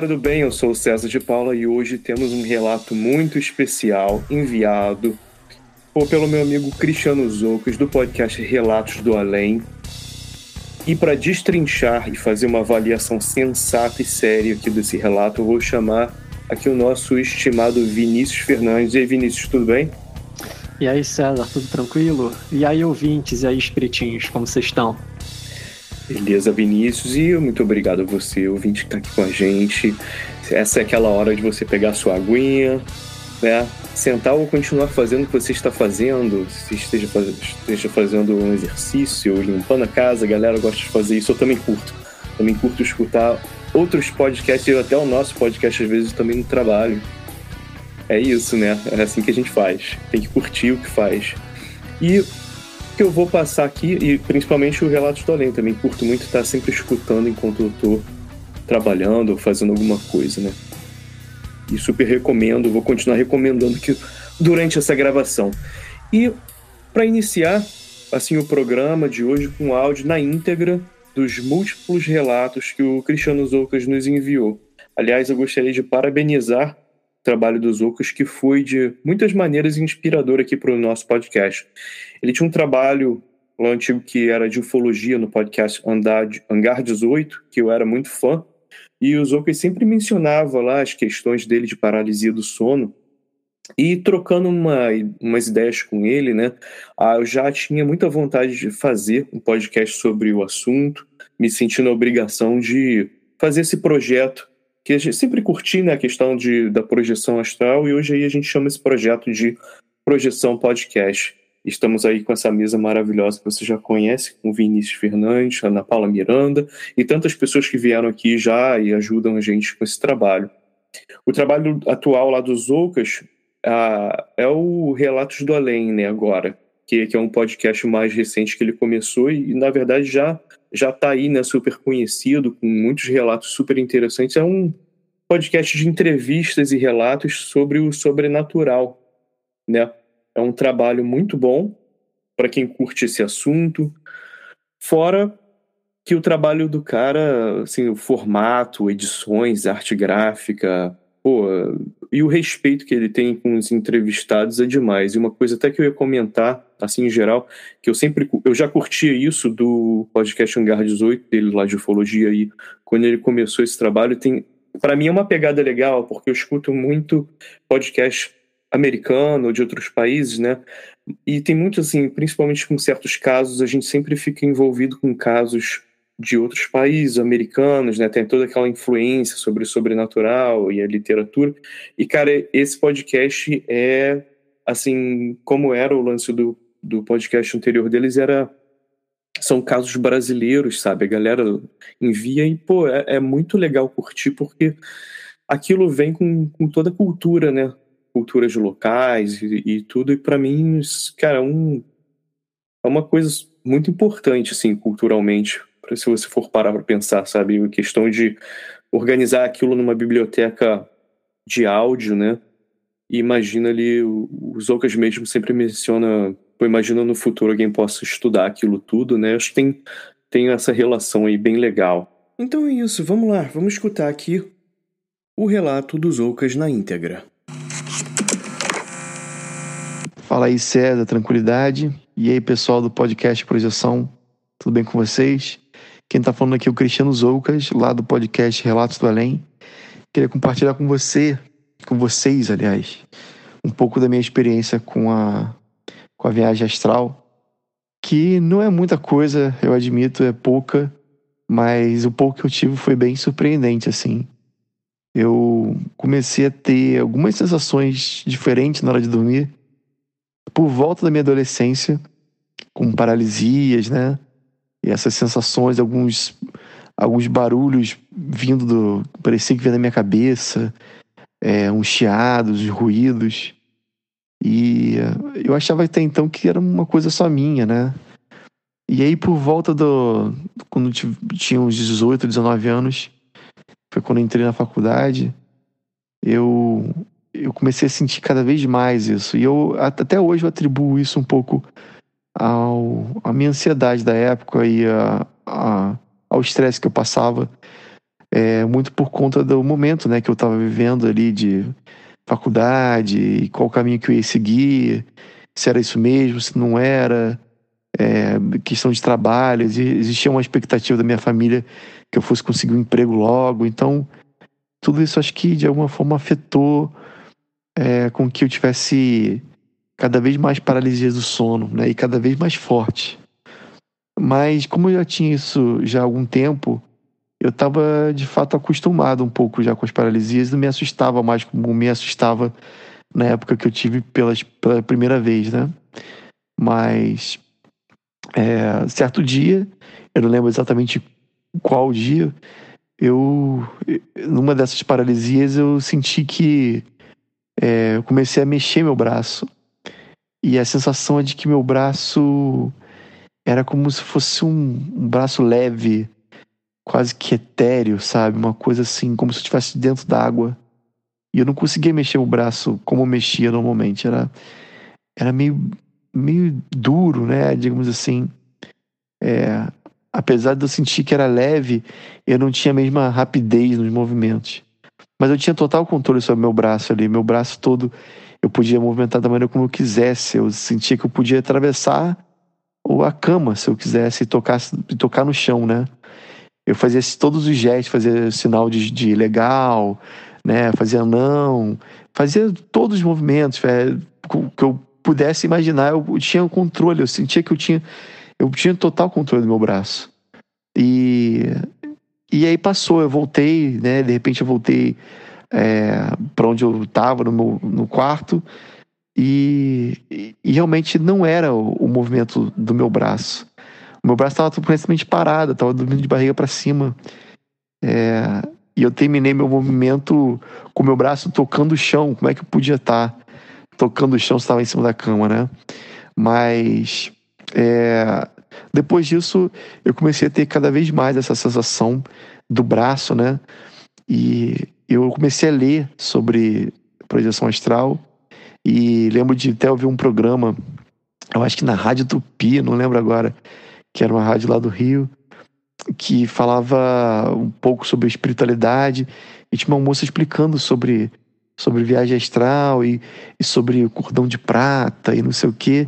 Galera do bem, eu sou o César de Paula e hoje temos um relato muito especial enviado pelo meu amigo Cristiano Zoucas do podcast Relatos do Além. E para destrinchar e fazer uma avaliação sensata e séria aqui desse relato, eu vou chamar aqui o nosso estimado Vinícius Fernandes. E aí, Vinícius, tudo bem? E aí, César, tudo tranquilo? E aí, ouvintes e aí, espiritinhos, como vocês estão? Beleza, Vinícius, e muito obrigado a você, ouvinte, que está aqui com a gente. Essa é aquela hora de você pegar sua aguinha, né? Sentar ou continuar fazendo o que você está fazendo, se esteja, faz... esteja fazendo um exercício, limpando a casa, a galera gosta de fazer isso, eu também curto. Também curto escutar outros podcasts, até o nosso podcast às vezes também no trabalho. É isso, né? É assim que a gente faz. Tem que curtir o que faz. E que eu vou passar aqui, e principalmente o Relatos do Além, também curto muito estar sempre escutando enquanto eu tô trabalhando ou fazendo alguma coisa, né? E super recomendo, vou continuar recomendando que durante essa gravação. E para iniciar assim o programa de hoje com áudio na íntegra dos múltiplos relatos que o Cristiano Zoucas nos enviou. Aliás, eu gostaria de parabenizar trabalho do Zoucas, que foi de muitas maneiras inspirador aqui para o nosso podcast. Ele tinha um trabalho lá antigo que era de ufologia no podcast Hangar 18, que eu era muito fã, e o Zoucas sempre mencionava lá as questões dele de paralisia do sono, e trocando uma, umas ideias com ele, né, eu já tinha muita vontade de fazer um podcast sobre o assunto, me sentindo a obrigação de fazer esse projeto que a gente sempre curti né, a questão de, da projeção astral e hoje aí a gente chama esse projeto de Projeção Podcast. Estamos aí com essa mesa maravilhosa que você já conhece, com Vinícius Fernandes, Ana Paula Miranda e tantas pessoas que vieram aqui já e ajudam a gente com esse trabalho. O trabalho atual lá dos Zoucas ah, é o Relatos do Além, né, agora, que, que é um podcast mais recente que ele começou e, na verdade, já já está aí, né, super conhecido, com muitos relatos super interessantes. É um podcast de entrevistas e relatos sobre o sobrenatural, né? É um trabalho muito bom para quem curte esse assunto. Fora que o trabalho do cara, assim, o formato, edições, arte gráfica, pô, e o respeito que ele tem com os entrevistados é demais. E uma coisa até que eu ia comentar, assim, em geral, que eu sempre, eu já curtia isso do podcast Hangar 18, dele lá de ufologia, quando ele começou esse trabalho, tem, para mim é uma pegada legal, porque eu escuto muito podcast americano, de outros países, né, e tem muito, assim, principalmente com certos casos, a gente sempre fica envolvido com casos de outros países americanos, né? Tem toda aquela influência sobre o sobrenatural e a literatura. E, cara, esse podcast é, assim, como era o lance do, do podcast anterior deles, era são casos brasileiros, sabe? A galera envia e, pô, é, é muito legal curtir porque aquilo vem com, com toda a cultura, né? Culturas locais e, e tudo. E para mim, cara, é um, é uma coisa muito importante, assim, culturalmente se você for parar para pensar, sabe? A questão de organizar aquilo numa biblioteca de áudio, né? E imagina ali, o Zoukas mesmo sempre menciona, pô, imagina no futuro alguém possa estudar aquilo tudo, né? Acho que tem, tem essa relação aí bem legal. Então é isso, vamos lá, vamos escutar aqui o relato dos Zoukas na íntegra. Fala aí, César, tranquilidade. E aí, pessoal do podcast Projeção, tudo bem com vocês? Quem está falando aqui é o Cristiano Zoucas, lá do podcast Relatos do Além. Queria compartilhar com você, com vocês, aliás, um pouco da minha experiência com a, com a viagem astral, que não é muita coisa, eu admito, é pouca, mas o pouco que eu tive foi bem surpreendente, assim. Eu comecei a ter algumas sensações diferentes na hora de dormir por volta da minha adolescência, com paralisias, né? E essas sensações, alguns, alguns barulhos vindo do. parecia que vinha da minha cabeça, é, uns chiados, ruídos. E eu achava até então que era uma coisa só minha, né? E aí, por volta do. quando tinha uns 18, 19 anos, foi quando entrei na faculdade, eu eu comecei a sentir cada vez mais isso. E eu até hoje eu atribuo isso um pouco ao a minha ansiedade da época e a, a ao estresse que eu passava, é, muito por conta do momento, né, que eu estava vivendo ali de faculdade, e qual caminho que eu ia seguir, se era isso mesmo, se não era, é, questão de trabalho, existia uma expectativa da minha família que eu fosse conseguir um emprego logo, então tudo isso acho que de alguma forma afetou é, com que eu tivesse cada vez mais paralisia do sono, né? E cada vez mais forte. Mas como eu já tinha isso já há algum tempo, eu estava de fato acostumado um pouco já com as paralisias, não me assustava mais como me assustava na época que eu tive pelas, pela primeira vez, né? Mas é, certo dia, eu não lembro exatamente qual dia, eu numa dessas paralisias eu senti que é, eu comecei a mexer meu braço. E a sensação é de que meu braço era como se fosse um, um braço leve, quase que etéreo, sabe? Uma coisa assim, como se eu estivesse dentro d'água. E eu não conseguia mexer o braço como eu mexia normalmente. Era, era meio, meio duro, né? Digamos assim. É, apesar de eu sentir que era leve, eu não tinha a mesma rapidez nos movimentos. Mas eu tinha total controle sobre meu braço ali. Meu braço todo eu podia movimentar da maneira como eu quisesse. Eu sentia que eu podia atravessar a cama, se eu quisesse, tocar, tocar no chão, né? Eu fazia todos os gestos, fazia sinal de, de legal, né? Fazia não, fazia todos os movimentos é, que eu pudesse imaginar. Eu tinha o controle, eu sentia que eu tinha, eu tinha total controle do meu braço. E e aí passou, eu voltei, né? De repente eu voltei é, para onde eu estava, no, meu, no quarto, e, e, realmente não era o, o, movimento do meu braço. O meu braço estava completamente parado, estava dormindo de barriga para cima. É, e eu terminei meu movimento com o meu braço tocando o chão. Como é que eu podia estar tá tocando o chão se estava em cima da cama, né? Mas é, depois disso, eu comecei a ter cada vez mais essa sensação do braço, né? E eu comecei a ler sobre projeção astral e lembro de até ouvir um programa, eu acho que na Rádio Tupi, não lembro agora, que era uma rádio lá do Rio, que falava um pouco sobre espiritualidade e tinha uma moça explicando sobre sobre viagem astral e, e sobre o cordão de prata e não sei o quê.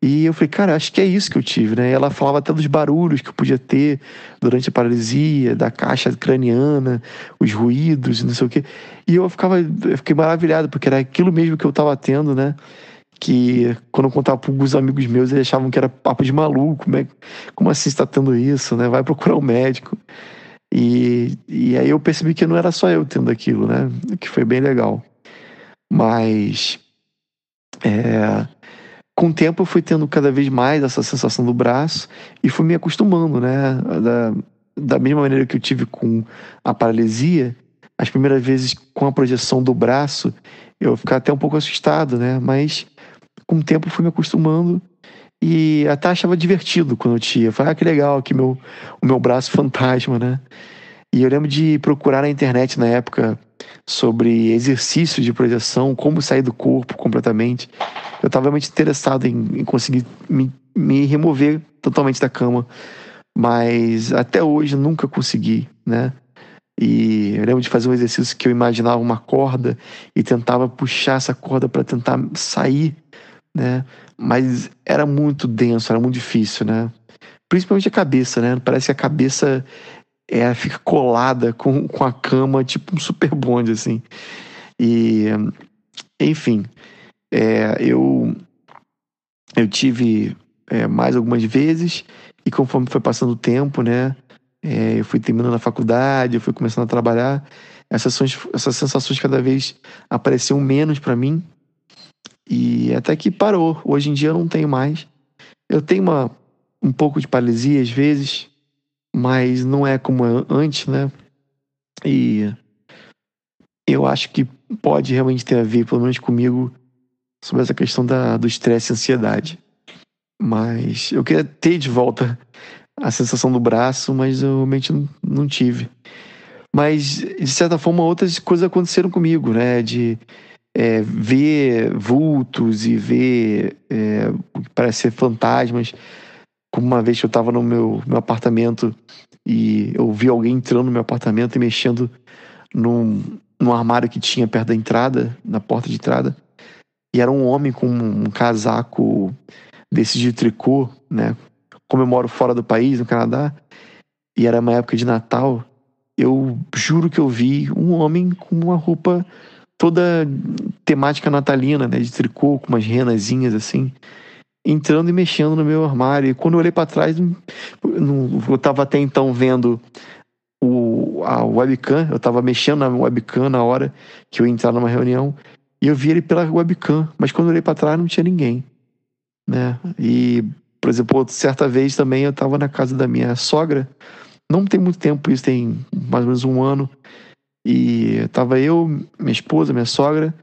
E eu falei, cara, acho que é isso que eu tive, né? Ela falava até dos barulhos que eu podia ter durante a paralisia, da caixa craniana, os ruídos, não sei o quê. E eu ficava, eu fiquei maravilhado, porque era aquilo mesmo que eu estava tendo, né? Que quando eu contava para alguns amigos meus, eles achavam que era papo de maluco. Como, é, como assim está tendo isso, né? Vai procurar um médico. E, e aí eu percebi que não era só eu tendo aquilo, né? Que foi bem legal. Mas. É, com o tempo eu fui tendo cada vez mais essa sensação do braço e fui me acostumando, né? Da, da mesma maneira que eu tive com a paralisia, as primeiras vezes com a projeção do braço, eu ficava até um pouco assustado, né? Mas com o tempo fui me acostumando e até achava divertido quando eu tinha. Falei, ah, que legal, que meu, o meu braço fantasma, né? E eu lembro de procurar na internet na época sobre exercícios de projeção, como sair do corpo completamente. Eu estava realmente interessado em, em conseguir me, me, remover totalmente da cama, mas até hoje nunca consegui, né? E eu lembro de fazer um exercício que eu imaginava uma corda e tentava puxar essa corda para tentar sair, né? Mas era muito denso, era muito difícil, né? Principalmente a cabeça, né? Parece que a cabeça é, fica colada com, com a cama, tipo um super bonde, assim. E, enfim, é, eu, eu tive é, mais algumas vezes, e conforme foi passando o tempo, né, é, eu fui terminando a faculdade, eu fui começando a trabalhar, essas, essas sensações cada vez apareciam menos para mim, e até que parou. Hoje em dia eu não tenho mais. Eu tenho uma, um pouco de paralisia às vezes, mas não é como antes, né? E eu acho que pode realmente ter a ver, pelo menos comigo, sobre essa questão da, do estresse e ansiedade. Mas eu queria ter de volta a sensação do braço, mas eu realmente não, tive. Mas, de certa forma, outras coisas aconteceram comigo, né? De é, ver vultos e ver é, o que parece ser fantasmas como uma vez que eu estava no meu, meu apartamento e eu vi alguém entrando no meu apartamento e mexendo num, num armário que tinha perto da entrada, na porta de entrada. E era um homem com um, um casaco desse de tricô, né? Como eu moro fora do país, no Canadá, e era uma época de Natal, eu juro que eu vi um homem com uma roupa toda temática natalina, né? De tricô, com umas renazinhas assim entrando e mexendo no meu armário. E quando eu olhei para trás, eu estava até então vendo o, a webcam, eu estava mexendo na webcam na hora que eu ia entrar numa reunião, e eu vi ele pela webcam, mas quando eu olhei para trás não tinha ninguém. Né? E, por exemplo, certa vez também eu estava na casa da minha sogra, não tem muito tempo, isso tem mais ou menos um ano, e tava eu, minha esposa, minha sogra,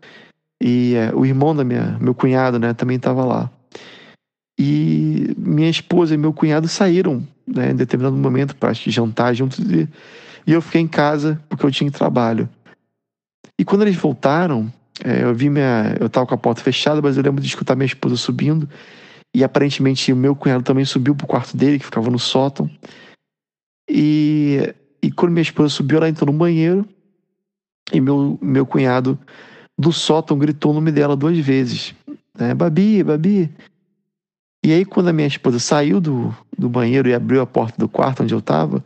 e é, o irmão da minha, meu cunhado, né, também estava lá. E minha esposa e meu cunhado saíram né, em determinado momento para jantar juntos e, e eu fiquei em casa porque eu tinha trabalho. E quando eles voltaram, é, eu vi minha. Eu estava com a porta fechada, mas eu lembro de escutar minha esposa subindo. E aparentemente o meu cunhado também subiu pro quarto dele, que ficava no sótão. E, e quando minha esposa subiu, ela entrou no banheiro. E meu, meu cunhado do sótão gritou o nome dela duas vezes. É, Babi, Babi. E aí, quando a minha esposa saiu do, do banheiro e abriu a porta do quarto onde eu tava,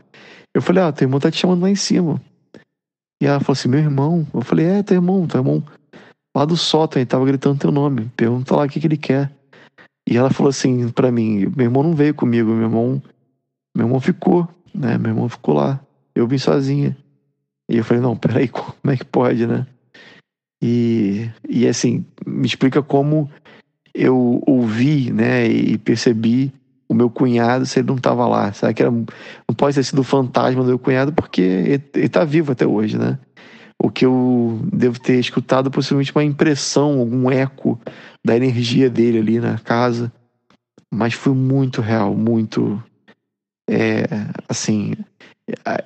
eu falei, ah, teu irmão tá te chamando lá em cima. E ela falou assim, meu irmão. Eu falei, é, teu irmão, teu irmão. Lá do sótão, ele tava gritando teu nome. Pergunta lá o que, que ele quer. E ela falou assim para mim, meu irmão não veio comigo, meu irmão, meu irmão ficou, né? Meu irmão ficou lá. Eu vim sozinha. E eu falei, não, peraí, como é que pode, né? E, e assim, me explica como eu ouvi, né, e percebi o meu cunhado se ele não estava lá. Será que era, não pode ter sido o fantasma do meu cunhado porque ele, está vivo até hoje, né? O que eu devo ter escutado possivelmente uma impressão, algum eco da energia dele ali na casa, mas foi muito real, muito é, assim,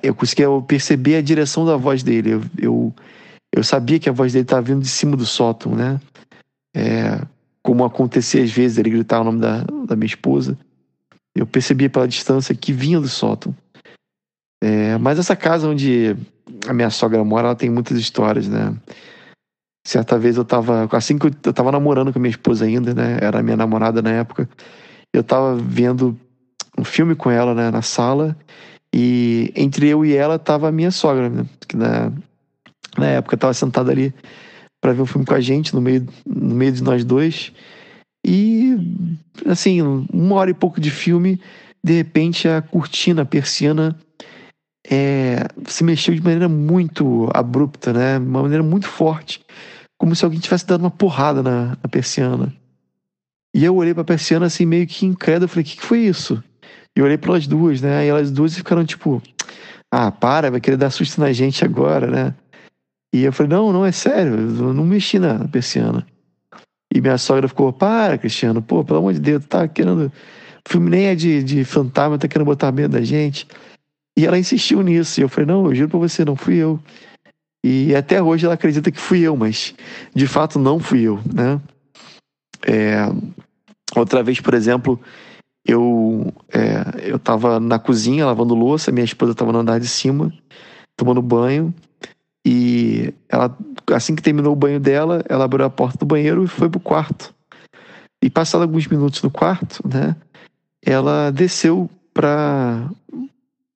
eu consegui perceber a direção da voz dele. Eu, eu, eu sabia que a voz dele estava vindo de cima do sótão, né? É, como acontecia às vezes, ele gritar o nome da, da minha esposa. Eu percebia pela distância que vinha do sótão. É, mas essa casa onde a minha sogra mora, ela tem muitas histórias, né? Certa vez eu tava, assim que eu, tava namorando com a minha esposa ainda, né? Era minha namorada na época. Eu tava vendo um filme com ela, né, na sala, e entre eu e ela tava a minha sogra, né? Que na, na época tava sentada ali para ver um filme com a gente no meio, no meio de nós dois. E, assim, uma hora e pouco de filme, de repente a cortina, a persiana, é, se mexeu de maneira muito abrupta, né? Uma maneira muito forte. Como se alguém tivesse dado uma porrada na, na persiana. E eu olhei pra persiana assim, meio que incrédulo. Falei, o que, que foi isso? E eu olhei pelas duas, né? E elas duas ficaram tipo, ah, para, vai querer dar susto na gente agora, né? E eu falei, não, não, é sério, eu não mexi na persiana. E minha sogra ficou, para, Cristiano, pô, pelo amor de Deus, tá querendo. O filme nem é de, de fantasma, tá querendo botar medo da gente. E ela insistiu nisso. E eu falei, não, eu juro pra você, não fui eu. E até hoje ela acredita que fui eu, mas de fato não fui eu, né? É, outra vez, por exemplo, eu é, eu tava na cozinha lavando louça, minha esposa tava no andar de cima, tomando banho, e ela, assim que terminou o banho dela, ela abriu a porta do banheiro e foi pro quarto. E passado alguns minutos no quarto, né, ela desceu pra,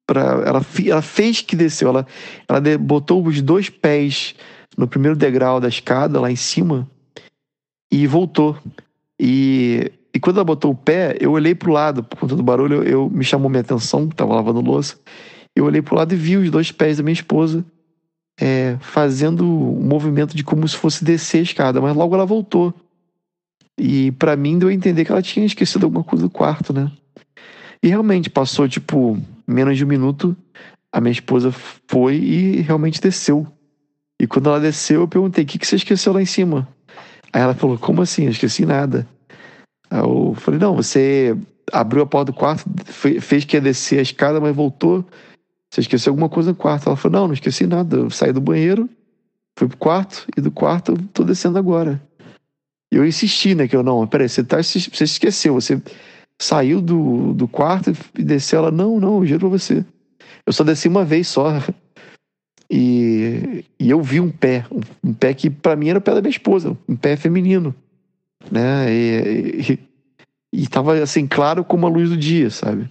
pra ela, ela fez que desceu, ela, ela botou os dois pés no primeiro degrau da escada lá em cima e voltou. E, e quando ela botou o pé, eu olhei pro lado, por conta do barulho, eu, eu me chamou minha atenção, tava lavando louça. Eu olhei pro lado e vi os dois pés da minha esposa é, fazendo um movimento de como se fosse descer a escada, mas logo ela voltou. E para mim deu a entender que ela tinha esquecido alguma coisa do quarto, né? E realmente passou tipo menos de um minuto, a minha esposa foi e realmente desceu. E quando ela desceu, eu perguntei: o que, que você esqueceu lá em cima? Aí ela falou: como assim? Eu esqueci nada. Aí eu falei: não, você abriu a porta do quarto, fez que ia descer a escada, mas voltou você esqueceu alguma coisa no quarto? Ela falou: Não, não esqueci nada. Eu saí do banheiro, fui pro quarto, e do quarto eu tô descendo agora. E eu insisti, né? Que eu, não, peraí, você, tá, você esqueceu, você saiu do, do quarto e desceu. Ela: Não, não, eu juro pra você. Eu só desci uma vez só. E, e eu vi um pé, um, um pé que para mim era o pé da minha esposa, um pé feminino, né? E, e, e tava assim, claro como a luz do dia, sabe?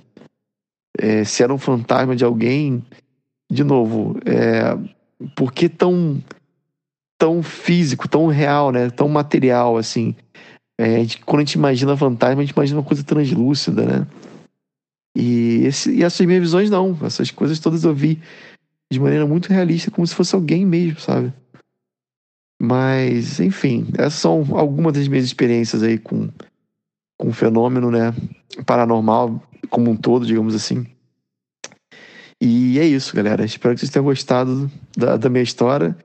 É, se era um fantasma de alguém, de novo, é, por que tão, tão físico, tão real, né? Tão material, assim. É, quando a gente imagina fantasma, a gente imagina uma coisa translúcida, né? E, esse, e essas minhas visões, não. Essas coisas todas eu vi de maneira muito realista, como se fosse alguém mesmo, sabe? Mas, enfim, essas são algumas das minhas experiências aí com, com o fenômeno, né? Paranormal como um todo, digamos assim. E é isso, galera. Espero que vocês tenham gostado da, da minha história.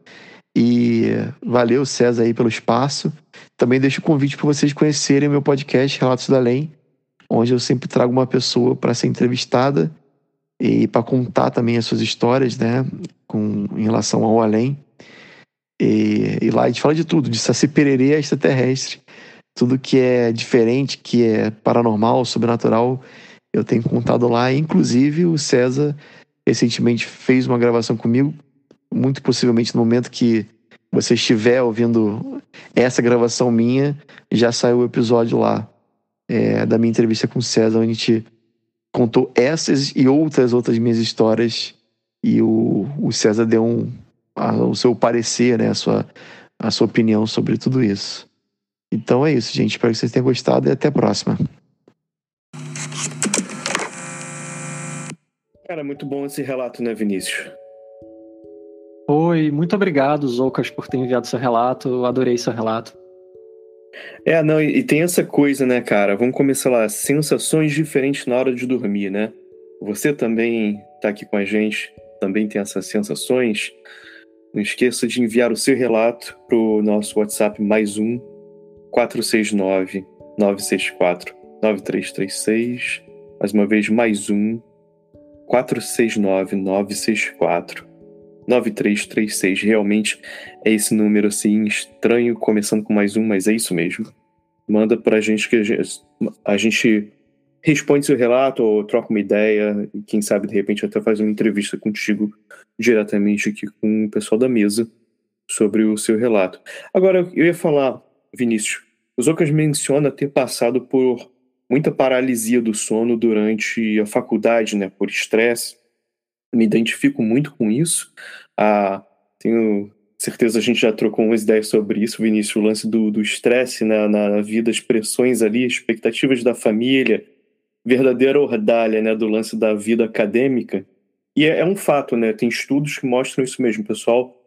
E valeu, César, aí pelo espaço. Também deixo o convite para vocês conhecerem meu podcast Relatos do Além, onde eu sempre trago uma pessoa para ser entrevistada e para contar também as suas histórias, né, com, em relação ao além. E, e lá a gente fala de tudo, de Saci Pererê extraterrestre. Tudo que é diferente, que é paranormal, sobrenatural, eu tenho contado lá. Inclusive, o César recentemente fez uma gravação comigo, muito possivelmente no momento que você estiver ouvindo essa gravação minha, já saiu o episódio lá é, da minha entrevista com o César, onde a gente contou essas e outras outras minhas histórias e o, o César deu um, a, o seu parecer, né, a sua, a sua opinião sobre tudo isso. Então é isso, gente. Espero que vocês tenham gostado e até a próxima. Cara, muito bom esse relato, né, Vinícius? Oi, muito obrigado, Zoucas, por ter enviado seu relato. Eu adorei seu relato. É, não, e, tem essa coisa, né, cara? Vamos começar lá. Sensações diferentes na hora de dormir, né? Você também tá aqui com a gente, também tem essas sensações. Não esqueça de enviar o seu relato pro nosso WhatsApp mais um 469 964 9336. Mais uma vez, mais um 469-964-9336. Realmente é esse número assim estranho, começando com mais um, mas é isso mesmo. Manda pra gente que a gente, a gente responde seu relato ou troca uma ideia e quem sabe de repente até faz uma entrevista contigo diretamente aqui com o pessoal da mesa sobre o seu relato. Agora, eu ia falar, Vinícius, o Zocas menciona ter passado por muita paralisia do sono durante a faculdade, né, por estresse. Me identifico muito com isso. Ah, tenho certeza a gente já trocou umas ideias sobre isso, Vinícius, o lance do estresse né, na vida, as pressões ali, expectativas da família, verdadeira ordalha né, do lance da vida acadêmica. E é, é um fato, né? Tem estudos que mostram isso mesmo, pessoal.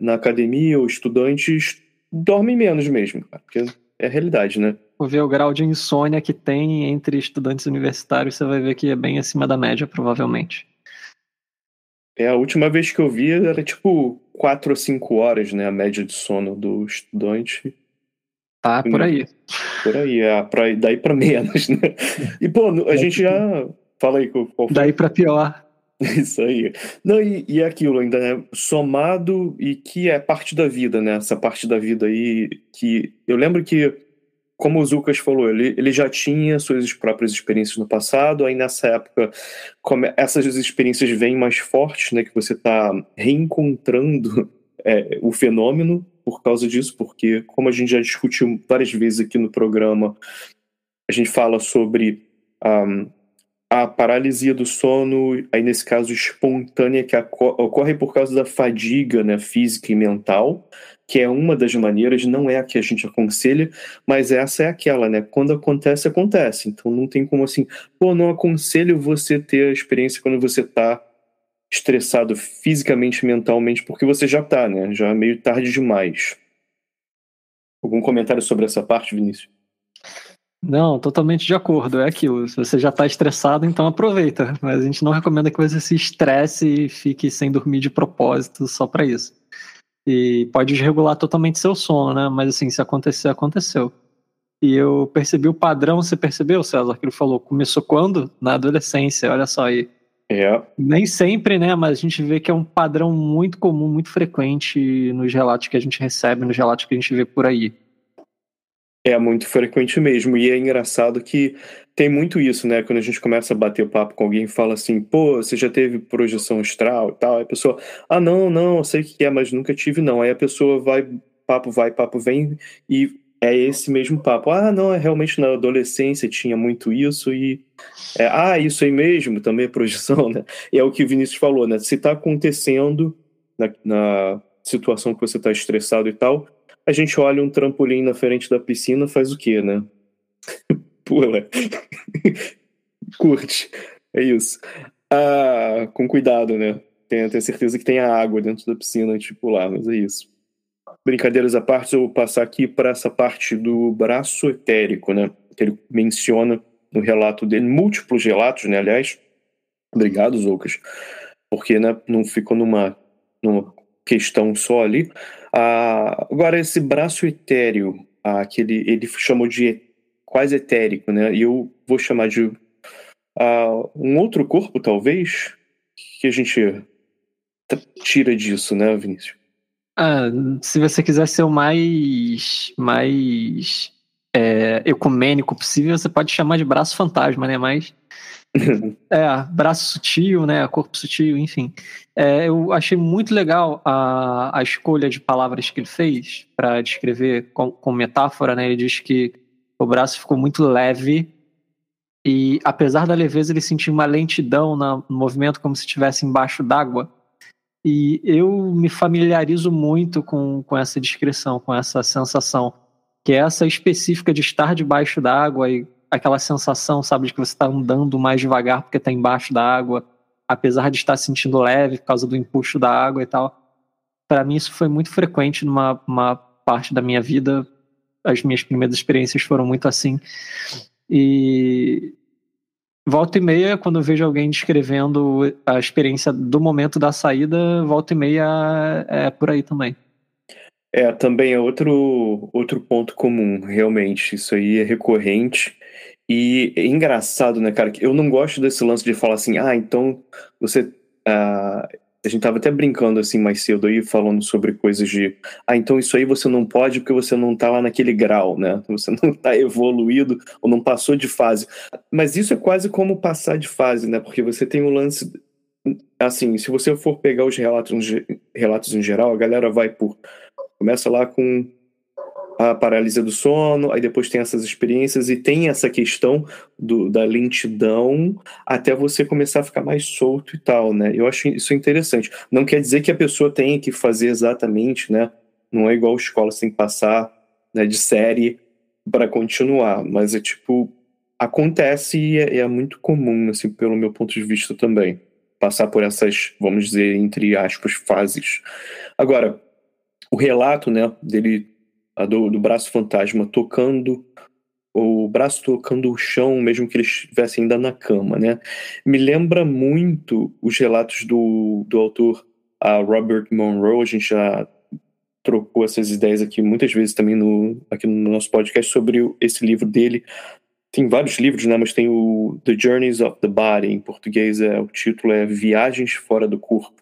Na academia, os estudantes dormem menos mesmo, porque é a realidade, né? Ver o grau de insônia que tem entre estudantes universitários, você vai ver que é bem acima da média, provavelmente. É, a última vez que eu vi era tipo 4 ou 5 horas, né? A média de sono do estudante. Tá, por aí. Por aí, é, pra, daí pra menos, né? E, pô, a gente já. Fala aí qual foi. Daí pra pior. Isso aí. Não, e, e aquilo ainda, né? Somado e que é parte da vida, né? Essa parte da vida aí que eu lembro que, como o Zucas falou, ele, ele já tinha suas próprias experiências no passado, aí nessa época essas experiências vêm mais fortes, né? Que você está reencontrando é, o fenômeno por causa disso, porque como a gente já discutiu várias vezes aqui no programa, a gente fala sobre um, a paralisia do sono, aí nesse caso espontânea, que ocorre por causa da fadiga né, física e mental, que é uma das maneiras, não é a que a gente aconselha, mas essa é aquela, né? Quando acontece, acontece. Então não tem como assim, pô, não aconselho você ter a experiência quando você tá estressado fisicamente, mentalmente, porque você já tá, né? Já é meio tarde demais. Algum comentário sobre essa parte, Vinícius? Não, totalmente de acordo. É aquilo. Se você já está estressado, então aproveita. Mas a gente não recomenda que você se estresse e fique sem dormir de propósito só para isso. E pode desregular totalmente seu sono, né? Mas assim, se acontecer, aconteceu. E eu percebi o padrão, você percebeu, César, que ele falou? Começou quando? Na adolescência, olha só aí. É. Nem sempre, né? Mas a gente vê que é um padrão muito comum, muito frequente nos relatos que a gente recebe, nos relatos que a gente vê por aí. É muito frequente mesmo, e é engraçado que tem muito isso, né? Quando a gente começa a bater papo com alguém e fala assim, pô, você já teve projeção astral e tal, aí a pessoa, ah, não, não, eu sei o que é, mas nunca tive, não. Aí a pessoa vai, papo vai, papo vem, e é esse mesmo papo. Ah, não, é realmente na adolescência tinha muito isso, e é, ah, isso aí mesmo, também é projeção, né? E é o que o Vinícius falou, né? Se tá acontecendo na, na situação que você tá estressado e tal, a gente olha um trampolim na frente da piscina, faz o quê, né? Pula. Curte. É isso. Ah, com cuidado, né? Tenha, tenha certeza que tem água dentro da piscina antes de pular, mas é isso. Brincadeiras à parte, eu vou passar aqui para essa parte do braço etérico, né? Que ele menciona no relato dele, múltiplos relatos, né? Aliás, obrigado, Zoucas, porque né, não ficou numa, numa questão só ali. Ah, agora, esse braço etéreo, ah, que ele, ele chamou de quase etérico, né? E eu vou chamar de ah, um outro corpo, talvez, que a gente tira disso, né, Vinícius? Ah, se você quiser ser o mais, mais é, ecumênico possível, você pode chamar de braço fantasma, né? Mas é, braço sutil, né? Corpo sutil, enfim. É, eu achei muito legal a, a escolha de palavras que ele fez para descrever com, com, metáfora, né? Ele diz que o braço ficou muito leve e, apesar da leveza, ele sentiu uma lentidão no movimento, como se estivesse embaixo d'água. E eu me familiarizo muito com, com essa descrição, com essa sensação, que é essa específica de estar debaixo d'água e aquela sensação, sabe, de que você está andando mais devagar porque está embaixo da água, apesar de estar sentindo leve por causa do empuxo da água e tal. Para mim isso foi muito frequente numa uma parte da minha vida. As minhas primeiras experiências foram muito assim. E volta e meia, quando eu vejo alguém descrevendo a experiência do momento da saída, volta e meia é por aí também. É, também é outro, outro ponto comum, realmente. Isso aí é recorrente. E é engraçado, né, cara, que eu não gosto desse lance de falar assim, ah, então você. Uh, a gente tava até brincando assim mais cedo aí, falando sobre coisas de. Ah, então isso aí você não pode porque você não tá lá naquele grau, né? Você não tá evoluído ou não passou de fase. Mas isso é quase como passar de fase, né? Porque você tem um lance. Assim, se você for pegar os relatos, relatos em geral, a galera vai por. Começa lá com a paralisia do sono, aí depois tem essas experiências e tem essa questão do, da lentidão até você começar a ficar mais solto e tal, né? Eu acho isso interessante. Não quer dizer que a pessoa tenha que fazer exatamente, né? Não é igual escola, sem passar né, de série para continuar, mas é tipo acontece e é, é muito comum, assim, pelo meu ponto de vista também, passar por essas, vamos dizer, entre aspas, fases. Agora, o relato, né, dele do, do braço fantasma tocando o braço tocando o chão, mesmo que ele estivesse ainda na cama, né? Me lembra muito os relatos do, do autor a Robert Monroe, a gente já trocou essas ideias aqui muitas vezes também no, aqui no nosso podcast sobre esse livro dele, tem vários livros, né? Mas tem o The Journeys of the Body, em português é o título é Viagens Fora do Corpo.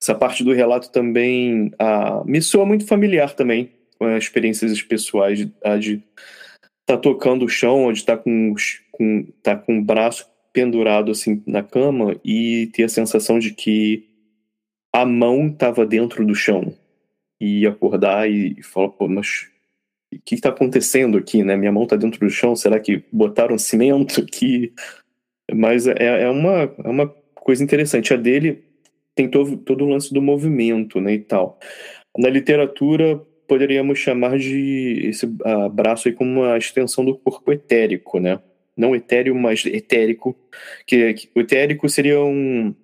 Essa parte do relato também ah, me soa muito familiar também, experiências pessoais de estar tá tocando o chão, ou de tá com, com, tá com o braço pendurado assim na cama e ter a sensação de que a mão estava dentro do chão. E acordar e, e falar, pô, mas o que está acontecendo aqui, né? Minha mão está dentro do chão, será que botaram cimento aqui? Mas é, é, uma, é uma coisa interessante. A dele tem todo, todo o lance do movimento, né, e tal. Na literatura, poderíamos chamar de esse braço aí como uma extensão do corpo etérico, né? Não etéreo, mas etérico. Que, que o etérico seria um,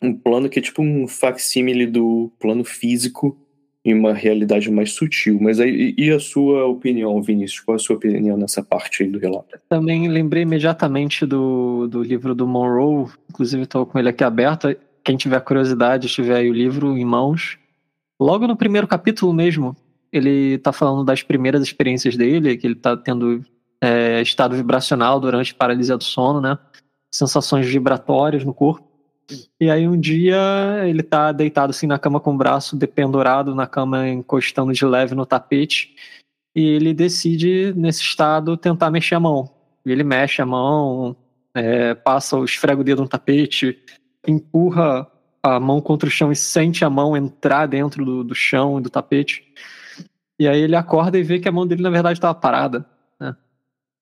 um plano que é tipo um facsímile do plano físico em uma realidade mais sutil. Mas aí, e a sua opinião, Vinícius? Qual a sua opinião nessa parte aí do relato? Também lembrei imediatamente do, do livro do Monroe, inclusive estou com ele aqui aberto. Quem tiver curiosidade, tiver aí o livro em mãos. Logo no primeiro capítulo mesmo, ele está falando das primeiras experiências dele, que ele está tendo é, estado vibracional durante paralisia do sono, né? Sensações vibratórias no corpo. E aí um dia ele tá deitado assim na cama com o braço dependurado na cama, encostando de leve no tapete. E ele decide, nesse estado, tentar mexer a mão. E ele mexe a mão, é, passa, esfrega o dedo no tapete, empurra a mão contra o chão e sente a mão entrar dentro do, do chão e do tapete. E aí ele acorda e vê que a mão dele, na verdade, estava parada. Né?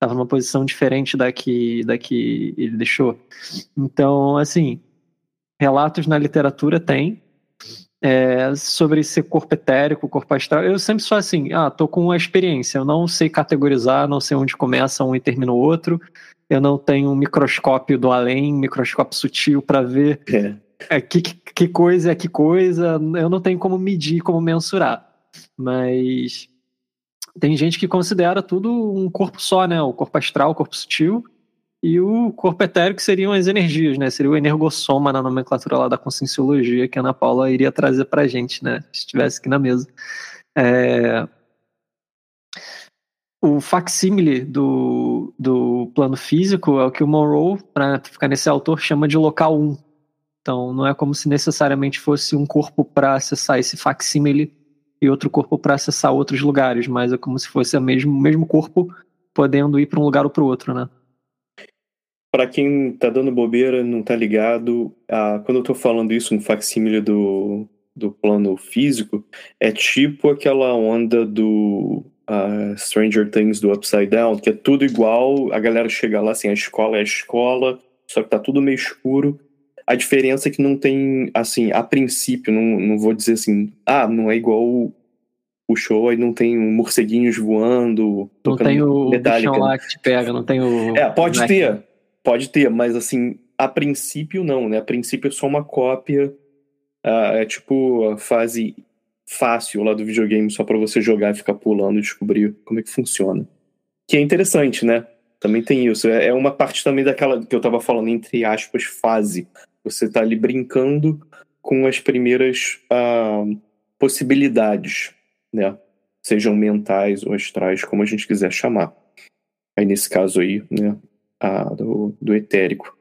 Tava numa posição diferente da que, da que ele deixou. Então, assim, relatos na literatura tem é, sobre esse corpo etérico, corpo astral. Eu sempre sou assim, ah, tô com uma experiência, eu não sei categorizar, não sei onde começa um e termina o outro. Eu não tenho um microscópio do além, um microscópio sutil para ver é. É, que, que coisa é que coisa. Eu não tenho como medir, como mensurar. Mas tem gente que considera tudo um corpo só, né? O corpo astral, o corpo sutil e o corpo etérico seriam as energias, né? Seria o energossoma na nomenclatura lá da conscienciologia que a Ana Paula iria trazer pra gente, né? Se estivesse aqui na mesa. É... O facsímile do, do plano físico é o que o Monroe, para ficar nesse autor, chama de local 1. Então, não é como se necessariamente fosse um corpo para acessar esse facsímile e outro corpo para acessar outros lugares, mas é como se fosse o mesmo, mesmo corpo podendo ir para um lugar ou para o outro, né? Para quem tá dando bobeira, não tá ligado, ah, quando eu tô falando isso, um facsímile do, do plano físico, é tipo aquela onda do Stranger Things do Upside Down, que é tudo igual, a galera chega lá assim, a escola é a escola, só que tá tudo meio escuro. A diferença é que não tem, assim, a princípio, não, não vou dizer assim, ah, não é igual o show, aí não tem morceguinhos voando, não tem o bichão lá que te pega, não tem o... É, pode ter, Pode ter, mas assim, a princípio não, né? A princípio é só uma cópia. Uh, é tipo a fase fácil lá do videogame, só para você jogar e ficar pulando e descobrir como é que funciona. Que é interessante, né? Também tem isso. É, é uma parte também daquela que eu tava falando, entre aspas, fase. Você tá ali brincando com as primeiras uh, possibilidades, né? Sejam mentais ou astrais, como a gente quiser chamar. Aí nesse caso aí, né? a, do, do etérico.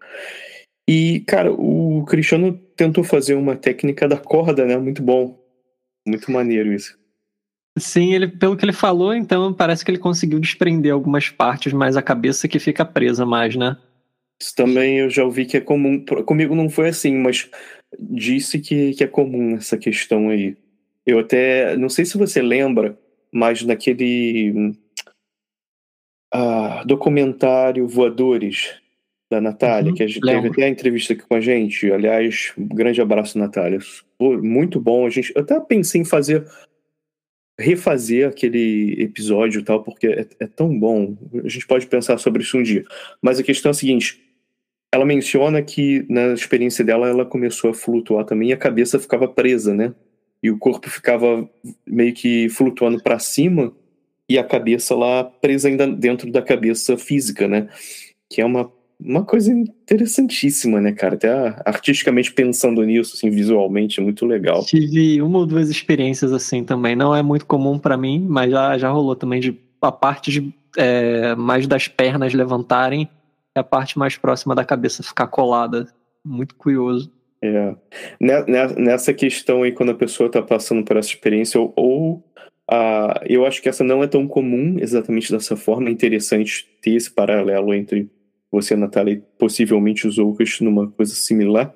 E, cara, o Cristiano tentou fazer uma técnica da corda, né? Muito bom. Muito maneiro isso. Sim, ele, pelo que ele falou, então parece que ele conseguiu desprender algumas partes, mas a cabeça que fica presa mais, né? Isso também eu já ouvi que é comum. Comigo não foi assim, mas disse que, que é comum essa questão aí. Eu até. Não sei se você lembra, mas naquele uh, documentário Voadores, da Natália, uhum, que a gente teve até a entrevista aqui com a gente. Aliás, um grande abraço, Natália. Muito bom. A gente, eu até pensei em fazer refazer aquele episódio e tal, porque é, é, tão bom. A gente pode pensar sobre isso um dia. Mas a questão é a seguinte: ela menciona que na experiência dela ela começou a flutuar também e a cabeça ficava presa, né? E o corpo ficava meio que flutuando para cima e a cabeça lá presa ainda dentro da cabeça física, né? Que é uma, uma coisa interessantíssima, né, cara? Até artisticamente pensando nisso, assim, visualmente, é muito legal. Tive uma ou duas experiências assim também. Não é muito comum para mim, mas já, já rolou também de a parte de é, mais das pernas levantarem e a parte mais próxima da cabeça ficar colada. Muito curioso. É. Nessa questão aí, quando a pessoa está passando por essa experiência, ou, ou a, eu acho que essa não é tão comum exatamente dessa forma. É interessante ter esse paralelo entre você, Natália, e possivelmente os outros numa coisa similar.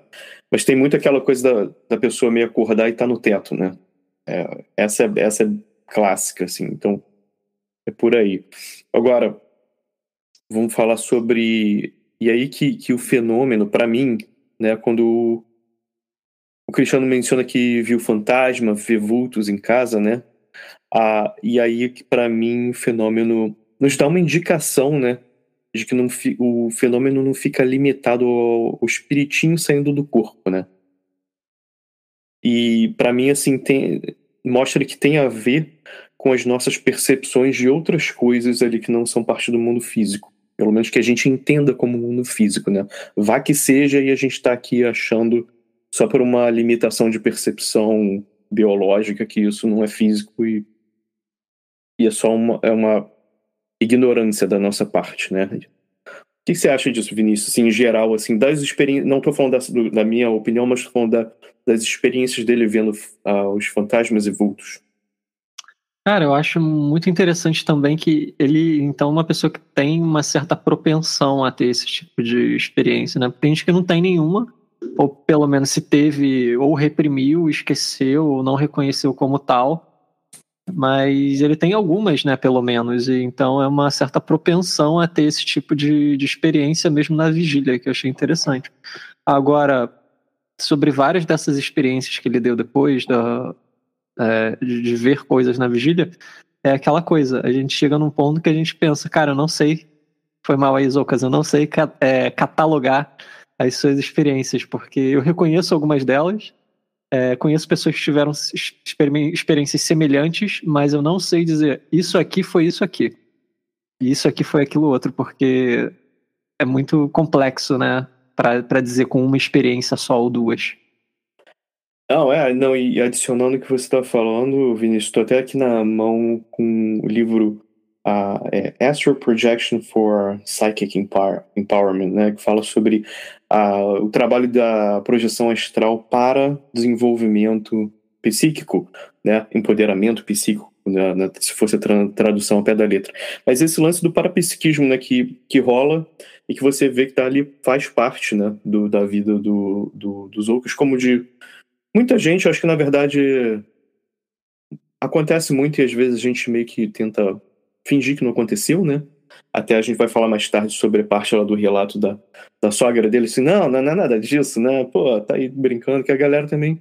Mas tem muito aquela coisa da, da pessoa meio acordar e estar tá no teto, né? É, essa, é, essa é clássica, assim. Então, é por aí. Agora, vamos falar sobre. E aí que, que o fenômeno, para mim, né, quando o Cristiano menciona que viu fantasma, vê vultos em casa, né? Ah, e aí que para mim o fenômeno nos dá uma indicação, né? De que não, o fenômeno não fica limitado ao, ao espiritinho saindo do corpo, né? E para mim, assim, tem, mostra que tem a ver com as nossas percepções de outras coisas ali que não são parte do mundo físico. Pelo menos que a gente entenda como mundo físico, né? Vá que seja e a gente está aqui achando só por uma limitação de percepção biológica que isso não é físico e, e é só uma, é uma ignorância da nossa parte, né? O que você acha disso, Vinícius? Assim, em geral, assim, das experiências. Não estou falando dessa, do, da minha opinião, mas estou falando da, das experiências dele vendo uh, os fantasmas e vultos. Cara, eu acho muito interessante também que ele, então, é uma pessoa que tem uma certa propensão a ter esse tipo de experiência, né? Tem gente que não tem nenhuma, ou pelo menos se teve, ou reprimiu, esqueceu, ou não reconheceu como tal. Mas ele tem algumas, né, pelo menos, e então é uma certa propensão a ter esse tipo de, de experiência mesmo na vigília, que eu achei interessante. Agora, sobre várias dessas experiências que ele deu depois da, é, de, ver coisas na vigília, é aquela coisa. A gente chega num ponto que a gente pensa, cara, eu não sei, foi mal aí, Zocas, eu não sei é, catalogar as suas experiências, porque eu reconheço algumas delas, é, conheço pessoas que tiveram experiências semelhantes, mas eu não sei dizer isso aqui foi isso aqui, isso aqui foi aquilo outro, porque é muito complexo, né, para dizer com uma experiência só ou duas. Não, é, não, e adicionando o que você está falando, Vinícius, estou até aqui na mão com o livro uh, é, Astral Projection for Psychic Empower, Empowerment, né, que fala sobre uh, o trabalho da projeção astral para desenvolvimento psíquico, né, empoderamento psíquico, né, se fosse a tra tradução ao pé da letra. Mas esse lance do parapsiquismo né, que, que rola e que você vê que tá ali faz parte né, do, da vida do, do, dos outros, como de Muita gente, acho que na verdade acontece muito e às vezes a gente meio que tenta fingir que não aconteceu, né? Até a gente vai falar mais tarde sobre a parte lá do relato da, da sogra dele, assim, não, não, é nada disso, né? Pô, tá aí brincando, que a galera também,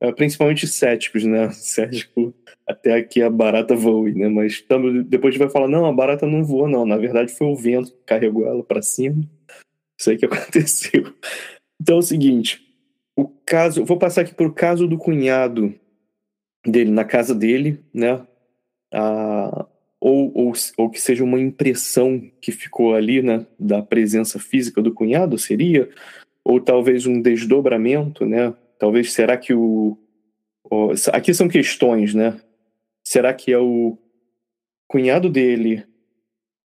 é, principalmente céticos, né? Cético até aqui a barata voe, né? Mas tamo, depois a gente vai falar, não, a barata não voou, não. Na verdade foi o vento que carregou ela para cima. Isso aí que aconteceu. Então é o seguinte, caso, vou passar aqui por caso do cunhado dele na casa dele, né? Ah, ou, ou, ou que seja uma impressão que ficou ali, né, da presença física do cunhado, seria? Ou talvez um desdobramento, né? Talvez, será que o... o aqui são questões, né? Será que é o cunhado dele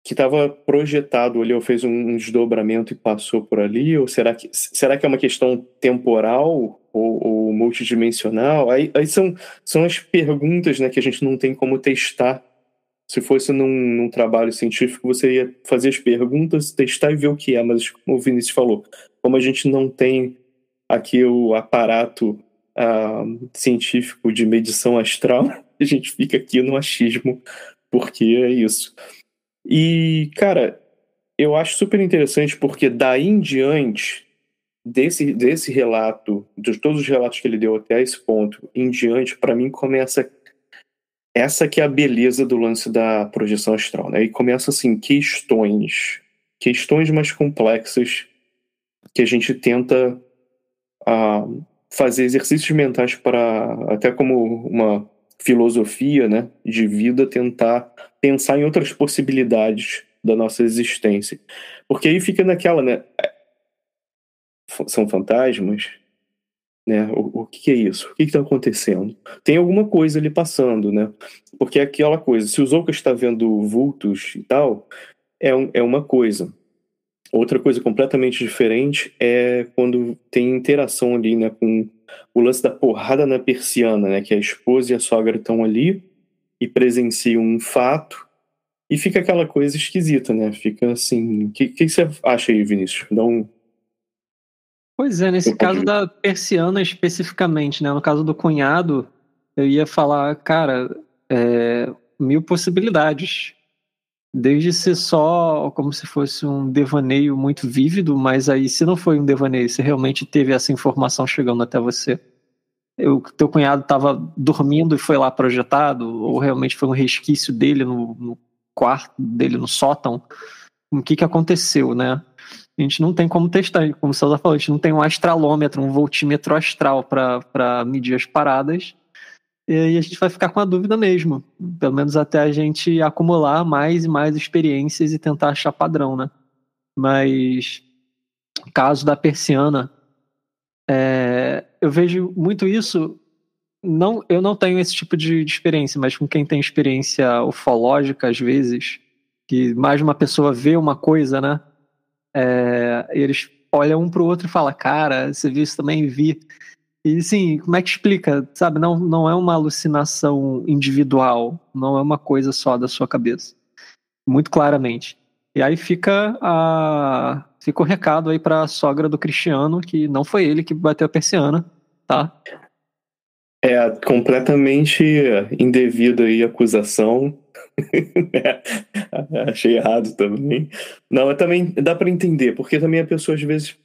que estava projetado ali, ou fez um desdobramento e passou por ali? Ou será que, será que é uma questão temporal ou, ou multidimensional? Aí, aí, são, são as perguntas né, que a gente não tem como testar. Se fosse num, num, trabalho científico, você ia fazer as perguntas, testar e ver o que é, mas como o Vinícius falou, como a gente não tem aqui o aparato uh, científico de medição astral, a gente fica aqui no achismo, porque é isso. E, cara, eu acho super interessante porque daí em diante, desse, desse relato, de todos os relatos que ele deu até esse ponto, em diante, para mim começa essa que é a beleza do lance da projeção astral, né? E começa assim, questões, questões mais complexas que a gente tenta uh, fazer exercícios mentais para até como uma filosofia, né, de vida tentar pensar em outras possibilidades da nossa existência. Porque aí fica naquela, né? É, são fantasmas? né? O, o que, é isso? O que está acontecendo? Tem alguma coisa ali passando, né? Porque é aquela coisa, se o Zouka está vendo vultos e tal, é, um, é uma coisa. Outra coisa completamente diferente é quando tem interação ali, né, com o lance da porrada na persiana, né, que a esposa e a sogra estão ali e presenciam um fato e fica aquela coisa esquisita, né? Fica assim. O que, que você acha aí, Vinícius? Dá um. Pois é, nesse caso da persiana especificamente, né? No caso do cunhado, eu ia falar, cara, é, mil possibilidades. Desde ser só como se fosse um devaneio muito vívido, mas aí se não foi um devaneio, se realmente teve essa informação chegando até você, o teu cunhado estava dormindo e foi lá projetado, ou realmente foi um resquício dele no, no quarto dele, no sótão, o que que aconteceu, né? A gente não tem como testar, como o César falou, a gente não tem um astralômetro, um voltímetro astral para medir as paradas, e aí a gente vai ficar com a dúvida mesmo. Pelo menos até a gente acumular mais e mais experiências e tentar achar padrão, né? Mas caso da persiana, é, eu vejo muito isso. Não, eu não tenho esse tipo de, de experiência, mas com quem tem experiência ufológica, às vezes, que mais uma pessoa vê uma coisa, né? É, eles olham um pro outro e falam, cara, você viu isso também? Vi. E sim, como é que explica? Sabe, não, não é uma alucinação individual, não é uma coisa só da sua cabeça. Muito claramente. E aí fica a fica o recado aí para a sogra do Cristiano que não foi ele que bateu a persiana, tá? É completamente indevida aí a acusação. Achei errado também. Não, também dá para entender, porque também a pessoa às vezes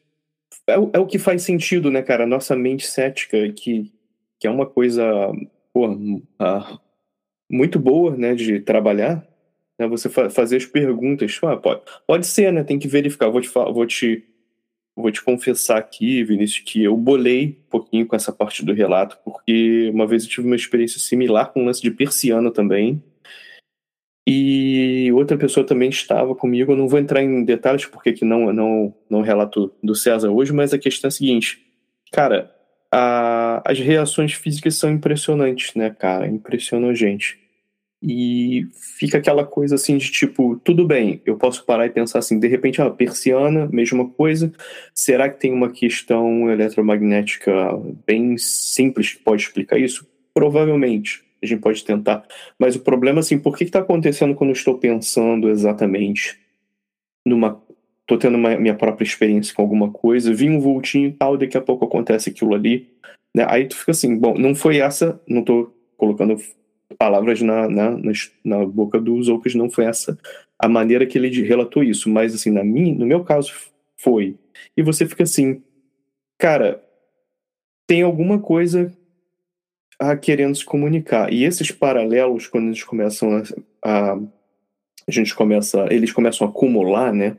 é, é, o que faz sentido, né, cara? Nossa mente cética, que, que é uma coisa uh, muito boa, né, de trabalhar, né, você fa fazer as perguntas. Ah, pode, pode ser, né? Tem que verificar. Vou te, vou te, vou te confessar aqui, Vinícius, que eu bolei um pouquinho com essa parte do relato, porque uma vez eu tive uma experiência similar com um lance de persiana também. E outra pessoa também estava comigo. Eu não vou entrar em detalhes porque que não não não relato do César hoje, mas a questão é a seguinte, cara, a, as reações físicas são impressionantes, né, cara? Impressionam a gente. E fica aquela coisa assim de tipo, tudo bem, eu posso parar e pensar assim, de repente, a ah, persiana, mesma coisa. Será que tem uma questão eletromagnética bem simples que pode explicar isso? Provavelmente a gente pode tentar. Mas o problema, assim, por que está acontecendo quando eu estou pensando exatamente numa. Estou tendo uma, minha própria experiência com alguma coisa, vi um vultinho e tal, daqui a pouco acontece aquilo ali. Né? Aí tu fica assim, bom, não foi essa, não estou colocando palavras na, na, na, boca dos outros, não foi essa a maneira que ele relatou isso, mas assim, na minha, no meu caso foi. E você fica assim, cara, tem alguma coisa a, querendo se comunicar. E esses paralelos, quando eles começam a, a, a gente começa, eles começam a acumular, né?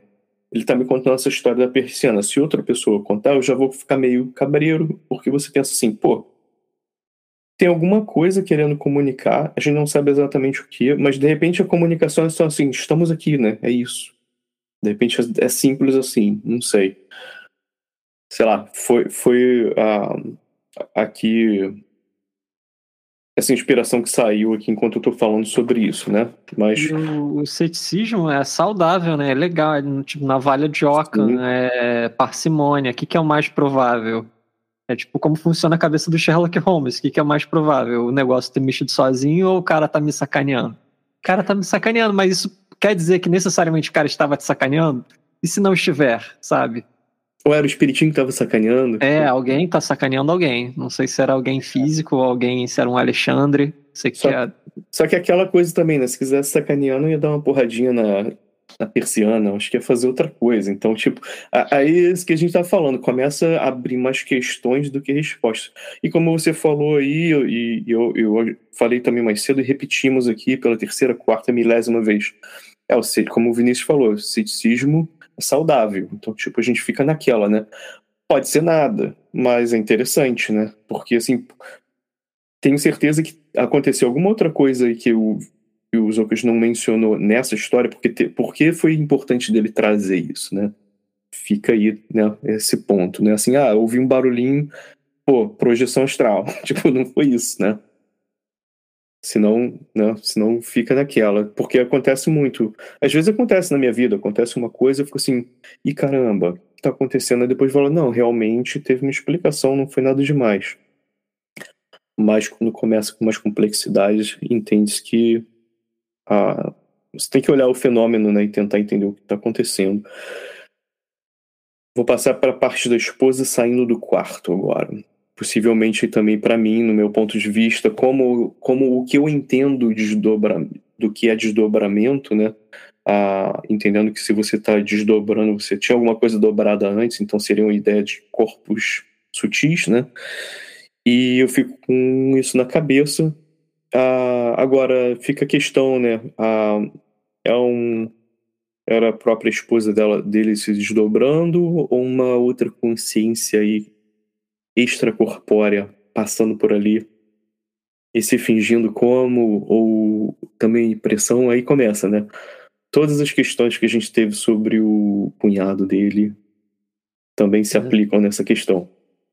Ele tá me contando essa história da persiana. Se outra pessoa contar, eu já vou ficar meio cabreiro, porque você pensa assim, pô, tem alguma coisa querendo comunicar, a gente não sabe exatamente o que, mas de repente a comunicação é só assim, estamos aqui, né? É isso. De repente é simples assim, não sei. Sei lá, foi, foi uh, aqui essa inspiração que saiu aqui enquanto eu tô falando sobre isso, né? Mas o, o ceticismo é saudável, né? É legal, é, tipo navalha de oca, é parcimônia. O que, que é o mais provável? É tipo como funciona a cabeça do Sherlock Holmes. O que, que é o mais provável? O negócio ter mexido sozinho ou o cara tá me sacaneando? O cara tá me sacaneando, mas isso quer dizer que necessariamente o cara estava te sacaneando? E se não estiver, sabe? Ou era o espiritinho que tava sacaneando? É, alguém tá sacaneando alguém. Não sei se era alguém físico ou alguém, se era um Alexandre. Sei que só, é... só que aquela coisa também, né? Se quisesse sacanear, não ia dar uma porradinha na, na persiana. Acho que ia fazer outra coisa. Então, tipo, aí é isso que a gente tá falando. Começa a abrir mais questões do que respostas. E como você falou aí, e eu, eu falei também mais cedo e repetimos aqui pela terceira, quarta, milésima vez. É o como o Vinícius falou, o ceticismo saudável. Então, tipo, a gente fica naquela, né? Pode ser nada, mas é interessante, né? Porque, assim, tenho certeza que aconteceu alguma outra coisa que o, que o Zocas não mencionou nessa história, porque, te, porque foi importante dele trazer isso, né? Fica aí, né, esse ponto, né? Assim, ah, ouvi um barulhinho pô, projeção astral. tipo, não foi isso, né? Senão, né, senão fica naquela. Porque acontece muito. Às vezes acontece na minha vida, acontece uma coisa, eu fico assim, e caramba, tá acontecendo? Aí depois fala, não, realmente teve uma explicação, não foi nada demais. Mas quando começa com umas complexidades, entende-se que ah, você tem que olhar o fenômeno né, e tentar entender o que está acontecendo. Vou passar para a parte da esposa saindo do quarto agora possivelmente também para mim, no meu ponto de vista, como, como o que eu entendo desdobra, do que é desdobramento, né? Ah, entendendo que se você está desdobrando, você tinha alguma coisa dobrada antes, então seria uma ideia de corpos sutis, né? E eu fico com isso na cabeça. Ah, agora fica a questão, né? Ah, é um era a própria esposa dela dele se desdobrando ou uma outra consciência aí extracorpórea passando por ali e se fingindo como, ou também pressão, aí começa, né? Todas as questões que a gente teve sobre o cunhado dele também se aplicam nessa questão.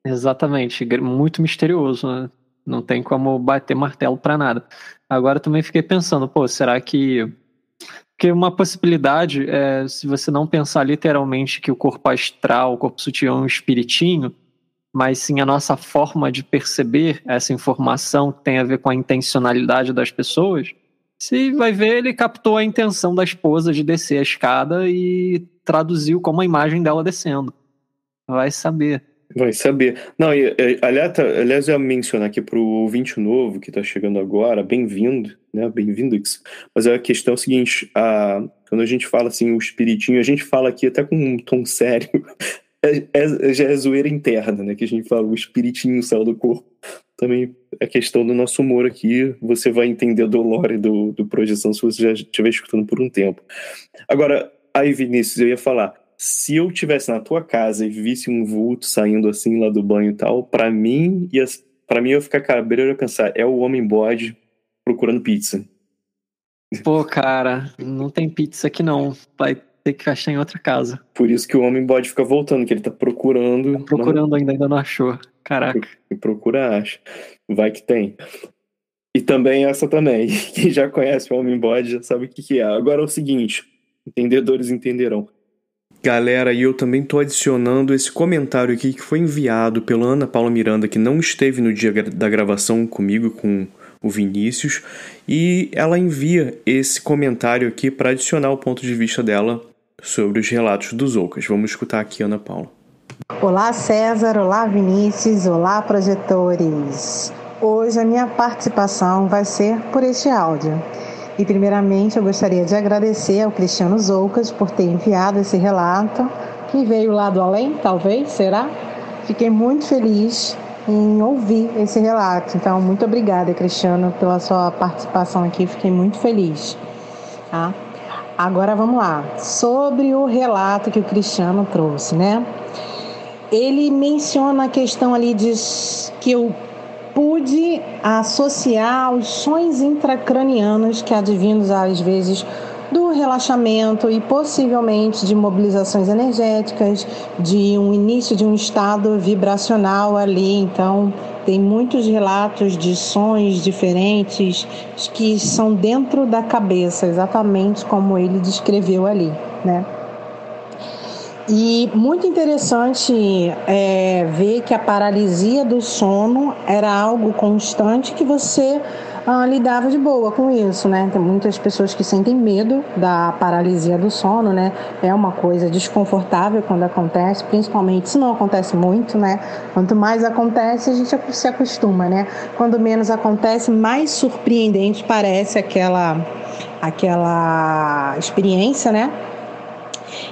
Exatamente, muito misterioso, né? Não tem como bater martelo para nada. Agora também fiquei pensando, pô, será que porque uma possibilidade é, se você não pensar literalmente que o corpo astral, o corpo sutil é um espiritinho, mas sim a nossa forma de perceber essa informação que tem a ver com a intencionalidade das pessoas, se vai ver, ele captou a intenção da esposa de descer a escada e traduziu como a imagem dela descendo. Vai saber. Vai saber. Não, e, aliás, tá, aliás, eu mencionar aqui para o ouvinte novo que está chegando agora, bem-vindo, né? Bem-vindo. Mas a questão é o seguinte: a, quando a gente fala assim, o espiritinho, a gente fala aqui até com um tom sério, é, é, já é zoeira interna, né? Que a gente fala, o espiritinho saiu do corpo. Também é questão do nosso humor aqui, você vai entender do lore do, do Projeção se você já estiver escutando por um tempo. Agora, aí Vinícius, eu ia falar, se eu tivesse na tua casa e visse um vulto saindo assim lá do banho e tal, para mim ia, para mim eu ia ficar cabreiro e pensar, é o homem bode procurando pizza. Pô, cara, não tem pizza aqui não. Vai ter que achar em outra casa. Por isso que o homem bode fica voltando, que ele tá procurando. Tá procurando ainda, ainda não achou. Caraca. E procura, acha. Vai que tem. E também essa também. Quem já conhece o homem bode já sabe o que, que é. Agora é o seguinte: entendedores entenderão. Galera, e eu também tô adicionando esse comentário aqui que foi enviado pela Ana Paula Miranda, que não esteve no dia da gravação comigo, com o Vinícius, e ela envia esse comentário aqui para adicionar o ponto de vista dela sobre os relatos dos Ocas. Vamos escutar aqui, Ana Paula. Olá, César. Olá, Vinícius. Olá, projetores. Hoje a minha participação vai ser por este áudio. E, primeiramente, eu gostaria de agradecer ao Cristiano Zoucas por ter enviado esse relato, que veio lá do além, talvez, será? Fiquei muito feliz em ouvir esse relato. Então, muito obrigada, Cristiano, pela sua participação aqui. Fiquei muito feliz. Tá? Agora vamos lá. Sobre o relato que o Cristiano trouxe, né? Ele menciona a questão ali de que eu pude associar os sonhos intracranianos que advindos às vezes do relaxamento e possivelmente de mobilizações energéticas, de um início de um estado vibracional ali. Então, tem muitos relatos de sons diferentes que são dentro da cabeça, exatamente como ele descreveu ali, né? E muito interessante é, ver que a paralisia do sono era algo constante que você ah, lidava de boa com isso, né? Tem muitas pessoas que sentem medo da paralisia do sono, né? É uma coisa desconfortável quando acontece, principalmente se não acontece muito, né? Quanto mais acontece, a gente se acostuma, né? Quando menos acontece, mais surpreendente parece aquela aquela experiência, né?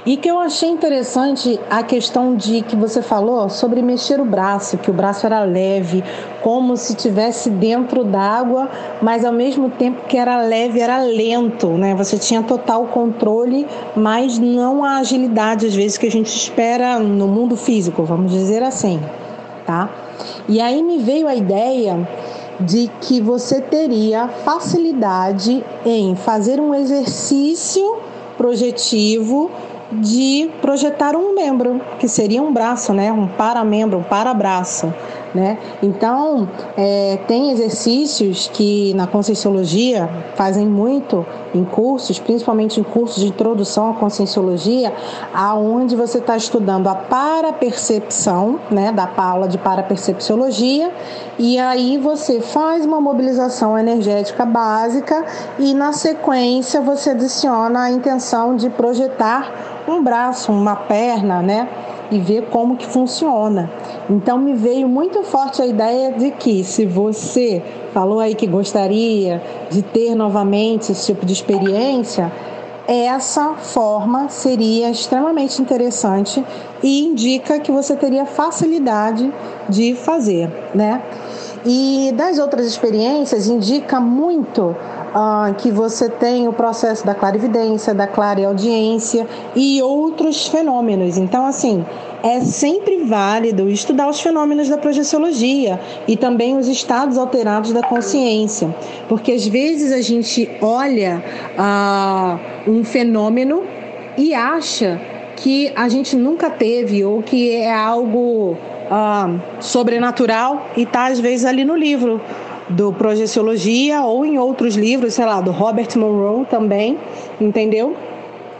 E que eu achei interessante a questão de que você falou sobre mexer o braço, que o braço era leve, como se tivesse dentro d'água, mas ao mesmo tempo que era leve, era lento, né? Você tinha total controle, mas não a agilidade às vezes que a gente espera no mundo físico, vamos dizer assim, tá? E aí me veio a ideia de que você teria facilidade em fazer um exercício projetivo de projetar um membro, que seria um braço, né? Um paramembro, um parabraço, né? Então, é, tem exercícios que na Conscienciologia fazem muito em cursos, principalmente em cursos de introdução à Conscienciologia, aonde você está estudando a parapercepção, né, da aula de parapercepciologia, e aí você faz uma mobilização energética básica e na sequência você adiciona a intenção de projetar um braço, uma perna, né? E ver como que funciona. Então me veio muito forte a ideia de que se você falou aí que gostaria de ter novamente esse tipo de experiência, essa forma seria extremamente interessante e indica que você teria facilidade de fazer, né? E das outras experiências indica muito ah, que você tem o processo da clarividência, da clareaudiência e outros fenômenos. Então, assim, é sempre válido estudar os fenômenos da projeciologia e também os estados alterados da consciência, porque às vezes a gente olha ah, um fenômeno e acha que a gente nunca teve ou que é algo ah, sobrenatural e está às vezes ali no livro do Projeciologia ou em outros livros, sei lá, do Robert Monroe também, entendeu?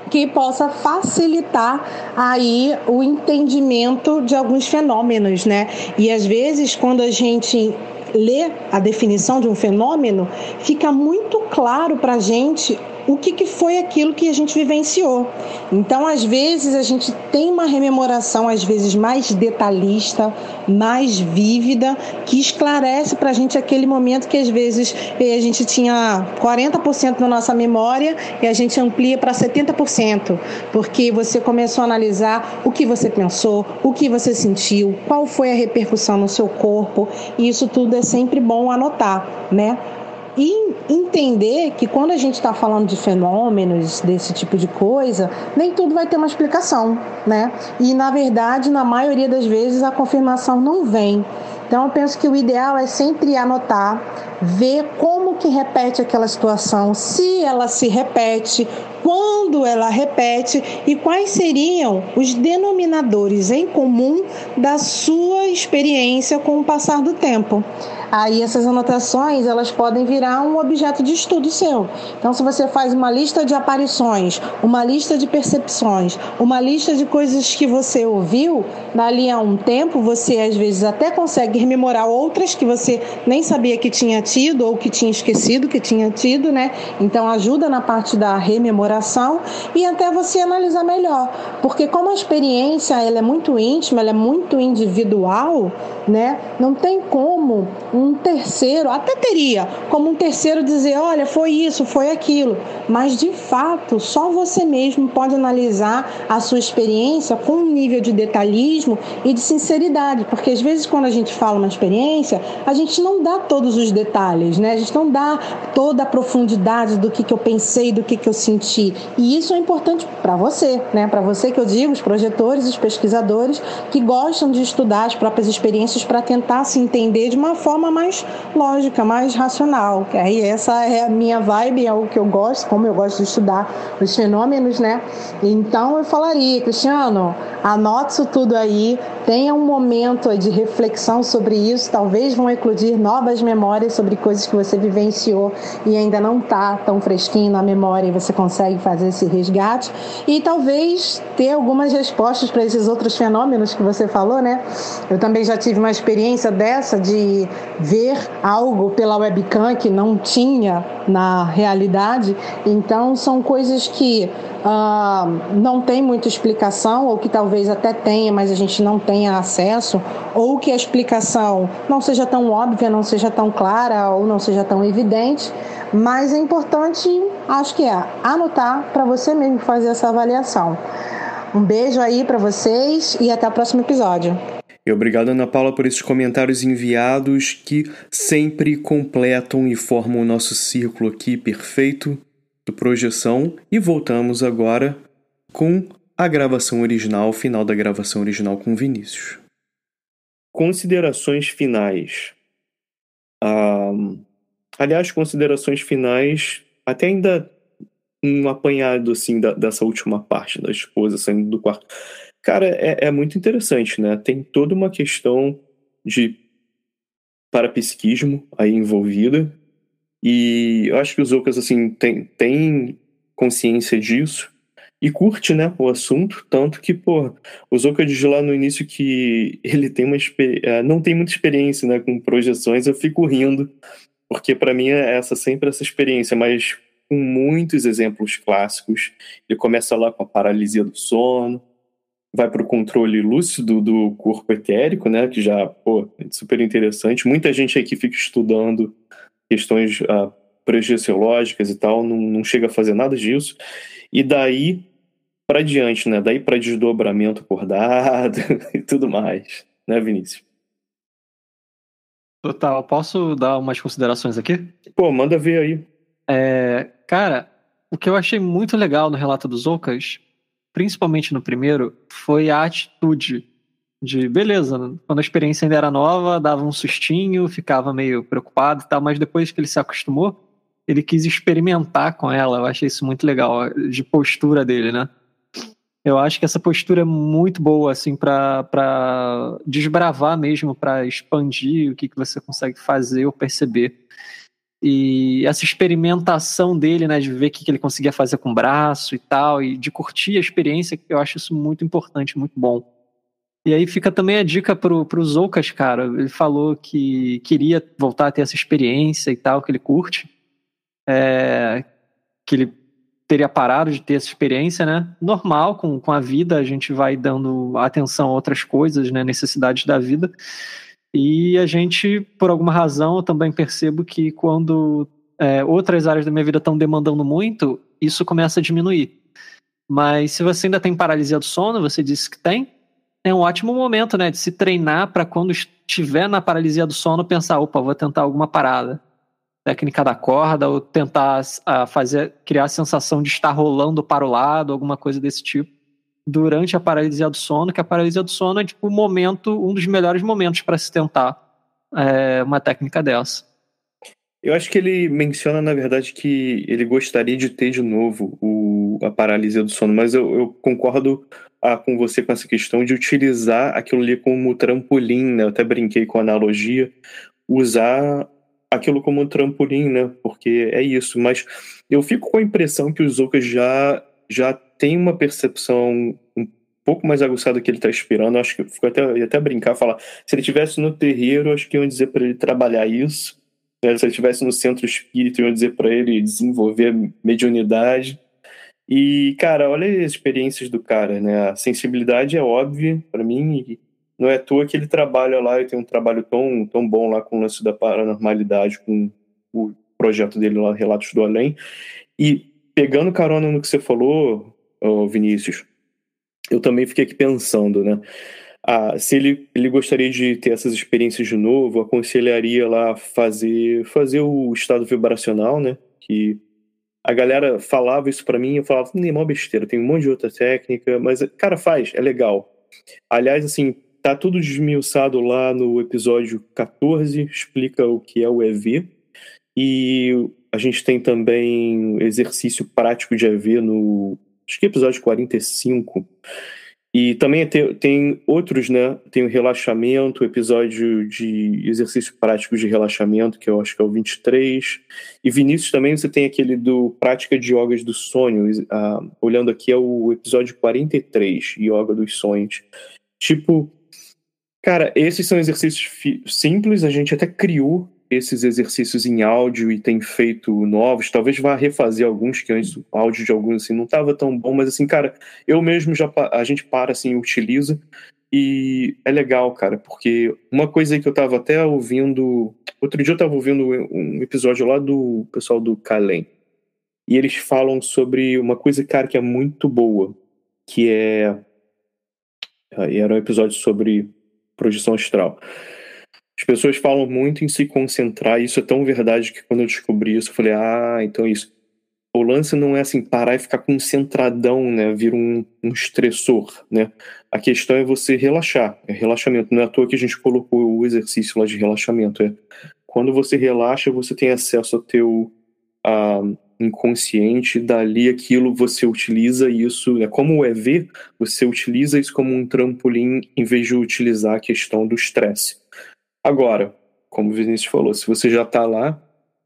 Que possa facilitar aí o entendimento de alguns fenômenos, né? E às vezes quando a gente lê a definição de um fenômeno, fica muito claro para a gente o que, que foi aquilo que a gente vivenciou. Então, às vezes, a gente tem uma rememoração, às vezes, mais detalhista, mais vívida, que esclarece para a gente aquele momento que, às vezes, a gente tinha 40% da nossa memória e a gente amplia para 70%, porque você começou a analisar o que você pensou, o que você sentiu, qual foi a repercussão no seu corpo, e isso tudo é sempre bom anotar, né? E entender que quando a gente está falando de fenômenos, desse tipo de coisa, nem tudo vai ter uma explicação, né? E na verdade, na maioria das vezes, a confirmação não vem. Então eu penso que o ideal é sempre anotar, ver como que repete aquela situação, se ela se repete, quando ela repete e quais seriam os denominadores em comum da sua experiência com o passar do tempo aí essas anotações elas podem virar um objeto de estudo seu. Então, se você faz uma lista de aparições, uma lista de percepções, uma lista de coisas que você ouviu, dali a um tempo você às vezes até consegue rememorar outras que você nem sabia que tinha tido ou que tinha esquecido que tinha tido, né? Então, ajuda na parte da rememoração e até você analisar melhor, porque como a experiência ela é muito íntima, ela é muito individual, né? Não tem como um terceiro, até teria como um terceiro dizer, olha, foi isso, foi aquilo, mas de fato, só você mesmo pode analisar a sua experiência com um nível de detalhismo e de sinceridade, porque às vezes quando a gente fala uma experiência, a gente não dá todos os detalhes, né? A gente não dá toda a profundidade do que, que eu pensei, do que, que eu senti. E isso é importante para você, né? Para você que eu digo, os projetores, os pesquisadores que gostam de estudar as próprias experiências para tentar se entender de uma forma forma mais lógica, mais racional. Aí essa é a minha vibe, é o que eu gosto, como eu gosto de estudar os fenômenos, né? Então eu falaria, Cristiano, anote isso tudo aí, tenha um momento de reflexão sobre isso, talvez vão eclodir novas memórias sobre coisas que você vivenciou e ainda não está tão fresquinho na memória e você consegue fazer esse resgate e talvez ter algumas respostas para esses outros fenômenos que você falou, né? Eu também já tive uma experiência dessa de ver algo pela webcam que não tinha na realidade. Então, são coisas que uh, não tem muita explicação, ou que talvez até tenha, mas a gente não tenha acesso, ou que a explicação não seja tão óbvia, não seja tão clara, ou não seja tão evidente. Mas é importante, acho que é, anotar para você mesmo fazer essa avaliação. Um beijo aí para vocês e até o próximo episódio. E obrigado, Ana Paula, por esses comentários enviados que sempre completam e formam o nosso círculo aqui perfeito do Projeção. E voltamos agora com a gravação original, final da gravação original com Vinícius. Considerações finais. Ah, aliás, considerações finais, até ainda um apanhado assim da, dessa última parte da esposa saindo do quarto Cara, é, é muito interessante, né? Tem toda uma questão de parapsiquismo aí envolvida. E eu acho que os Ocas, assim, tem, tem consciência disso e curte, né, o assunto, tanto que, pô, o Zoka diz lá no início que ele tem uma é, não tem muita experiência, né, com projeções, eu fico rindo, porque para mim é essa sempre essa experiência, mas com muitos exemplos clássicos. Ele começa lá com a paralisia do sono, vai para o controle lúcido do corpo etérico, né, que já, pô, é super interessante. Muita gente aqui fica estudando questões projeciológicas e tal, não, não chega a fazer nada disso. E daí para diante, né? Daí para desdobramento por dado e tudo mais, né, Vinícius? Total. Posso dar umas considerações aqui? Pô, manda ver aí. É, cara, o que eu achei muito legal no relato dos Ocas, principalmente no primeiro, foi a atitude de beleza, quando a experiência ainda era nova, dava um sustinho, ficava meio preocupado e tal, mas depois que ele se acostumou, ele quis experimentar com ela. Eu achei isso muito legal, de postura dele, né? Eu acho que essa postura é muito boa, assim, para desbravar mesmo, para expandir o que, que você consegue fazer ou perceber. E essa experimentação dele, né, de ver o que, ele conseguia fazer com o braço e tal, e de curtir a experiência, eu acho isso muito importante, muito bom. E aí fica também a dica pro, pro Zoukas, cara. Ele falou que queria voltar a ter essa experiência e tal, que ele curte. É, que ele teria parado de ter essa experiência, né? Normal, com, com a vida, a gente vai dando atenção a outras coisas, né? Necessidades da vida. E a gente, por alguma razão, eu também percebo que quando é, outras áreas da minha vida estão demandando muito, isso começa a diminuir. Mas se você ainda tem paralisia do sono, você disse que tem, é um ótimo momento, né? De se treinar para quando estiver na paralisia do sono, pensar, opa, vou tentar alguma parada técnica da corda ou tentar uh, fazer criar a sensação de estar rolando para o lado, alguma coisa desse tipo, durante a paralisia do sono, que a paralisia do sono é tipo o momento, um dos melhores momentos para se tentar é, uma técnica dessa. Eu acho que ele menciona, na verdade, que ele gostaria de ter de novo o, a paralisia do sono, mas eu, eu concordo ah, com você com essa questão de utilizar aquilo ali como trampolim, né? Eu até brinquei com a analogia, usar aquilo como trampolim, né? Porque é isso. Mas eu fico com a impressão que o Zuka já, já tem uma percepção um pouco mais aguçada que ele está esperando. Acho que fico até, ia até brincar, falar. Se ele tivesse no terreiro, acho que iam dizer para ele trabalhar isso. Né? Se ele estivesse no centro espírita, iam dizer para ele desenvolver mediunidade. E, cara, olha as experiências do cara, né? A sensibilidade é óbvia para mim não é à toa que ele trabalha lá e tem um trabalho tão, tão bom lá com o lance da paranormalidade, com o projeto dele lá, Relatos do Além. E pegando carona no que você falou, Vinícius, eu também fiquei aqui pensando, né? Ah, se ele, ele gostaria de ter essas experiências de novo, aconselharia lá fazer fazer o estado vibracional, né? Que a galera falava isso para mim, eu falava, nem mal besteira, tem um monte de outra técnica, mas cara faz, é legal. Aliás, assim, Tá tudo desmiuçado lá no episódio 14, explica o que é o EV. E a gente tem também exercício prático de EV no acho que episódio 45. E também tem, tem outros, né? Tem o relaxamento, o episódio de exercício prático de relaxamento, que eu acho que é o 23. E Vinícius também você tem aquele do Prática de Yogas do Sonho. Ah, olhando aqui é o episódio 43, Yoga dos Sonhos. Tipo, Cara, esses são exercícios simples, a gente até criou esses exercícios em áudio e tem feito novos. Talvez vá refazer alguns que antes o áudio de alguns assim não estava tão bom, mas assim, cara, eu mesmo já a gente para assim, utiliza e é legal, cara, porque uma coisa que eu tava até ouvindo, outro dia eu tava ouvindo um episódio lá do pessoal do Calem. E eles falam sobre uma coisa, cara, que é muito boa, que é era um episódio sobre projeção astral. As pessoas falam muito em se concentrar, e isso é tão verdade que quando eu descobri isso, eu falei, ah, então é isso. O lance não é assim, parar e ficar concentradão, né? Vira um, um estressor, né? A questão é você relaxar, é relaxamento. Não é à toa que a gente colocou o exercício lá de relaxamento. É quando você relaxa, você tem acesso ao teu, a, inconsciente, dali aquilo você utiliza isso, é como o EV, você utiliza isso como um trampolim em vez de utilizar a questão do estresse. Agora, como o Vinícius falou, se você já tá lá,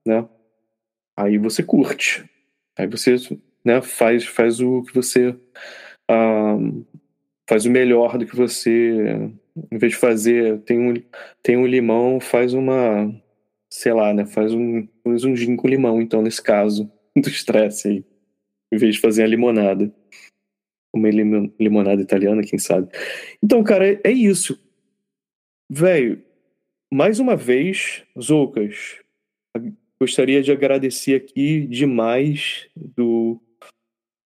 né? Aí você curte. Aí você né, faz, faz o que você. Uh, faz o melhor do que você. Em vez de fazer, tem um, tem um limão, faz uma. Sei lá, né? Faz um, faz um gin com limão, então, nesse caso, do estresse aí. Em vez de fazer a limonada. Uma limonada italiana, quem sabe. Então, cara, é, é isso. Velho, mais uma vez, Zoucas, gostaria de agradecer aqui demais do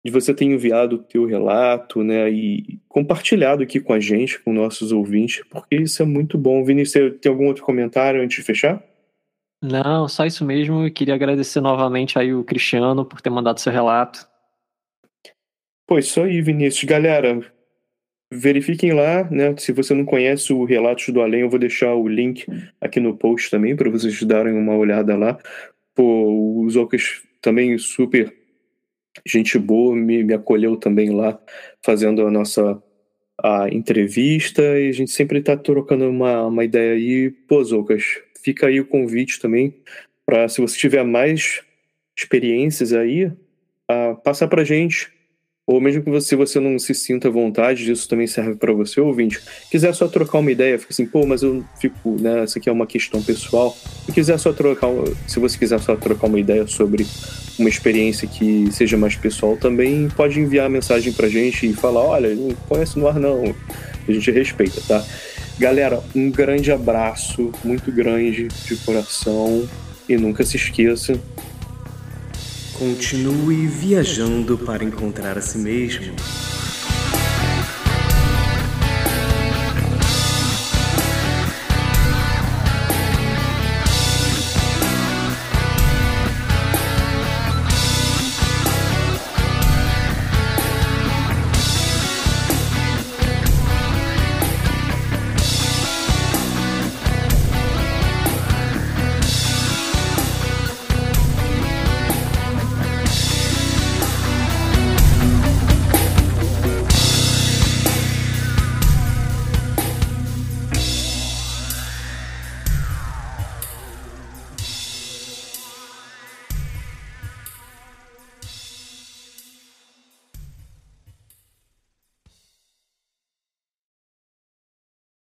de você ter enviado o teu relato, né, e compartilhado aqui com a gente, com nossos ouvintes, porque isso é muito bom. Vinícius, tem algum outro comentário antes de fechar? Não, só isso mesmo. Eu queria agradecer novamente aí o Cristiano por ter mandado seu relato. Pô, isso aí, Vinícius. Galera, verifiquem lá, né? Se você não conhece o Relatos do Além, eu vou deixar o link aqui no post também para vocês darem uma olhada lá. Pô, o Zocas também super gente boa, me, me acolheu também lá fazendo a nossa a entrevista e a gente sempre está trocando uma, uma ideia aí. Pô, Zocas, fica aí o convite também para se você tiver mais experiências aí, uh, passar para gente ou mesmo que você, você não se sinta à vontade, isso também serve para você, ouvinte. Quiser só trocar uma ideia, fica assim, pô, mas eu fico, né, isso aqui é uma questão pessoal. Se quiser só trocar, se você quiser só trocar uma ideia sobre uma experiência que seja mais pessoal, também pode enviar mensagem pra gente e falar, olha, não conhece no ar não. A gente respeita, tá? Galera, um grande abraço, muito grande de coração e nunca se esqueça Continue viajando para encontrar a si mesmo.